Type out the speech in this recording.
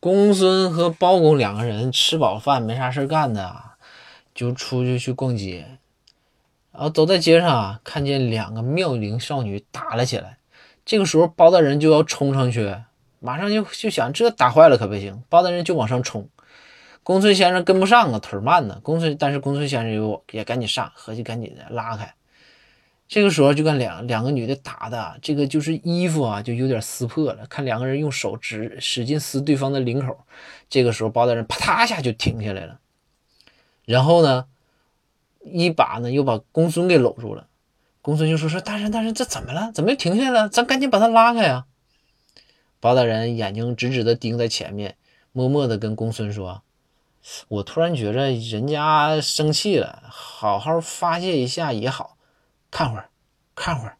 公孙和包公两个人吃饱饭没啥事干的，就出去去逛街，然后走在街上啊，看见两个妙龄少女打了起来。这个时候包大人就要冲上去，马上就就想这打坏了可不行，包大人就往上冲。公孙先生跟不上啊，腿慢呢。公孙但是公孙先生又也赶紧上，合计赶紧的拉开。这个时候就看两两个女的打的，这个就是衣服啊，就有点撕破了。看两个人用手指使劲撕对方的领口。这个时候包大人啪嗒一下就停下来了，然后呢，一把呢又把公孙给搂住了。公孙就说：“说大人大人，这怎么了？怎么又停下来了？咱赶紧把他拉开呀！”包大人眼睛直直的盯在前面，默默的跟公孙说：“我突然觉着人家生气了，好好发泄一下也好。”看会儿，看会儿。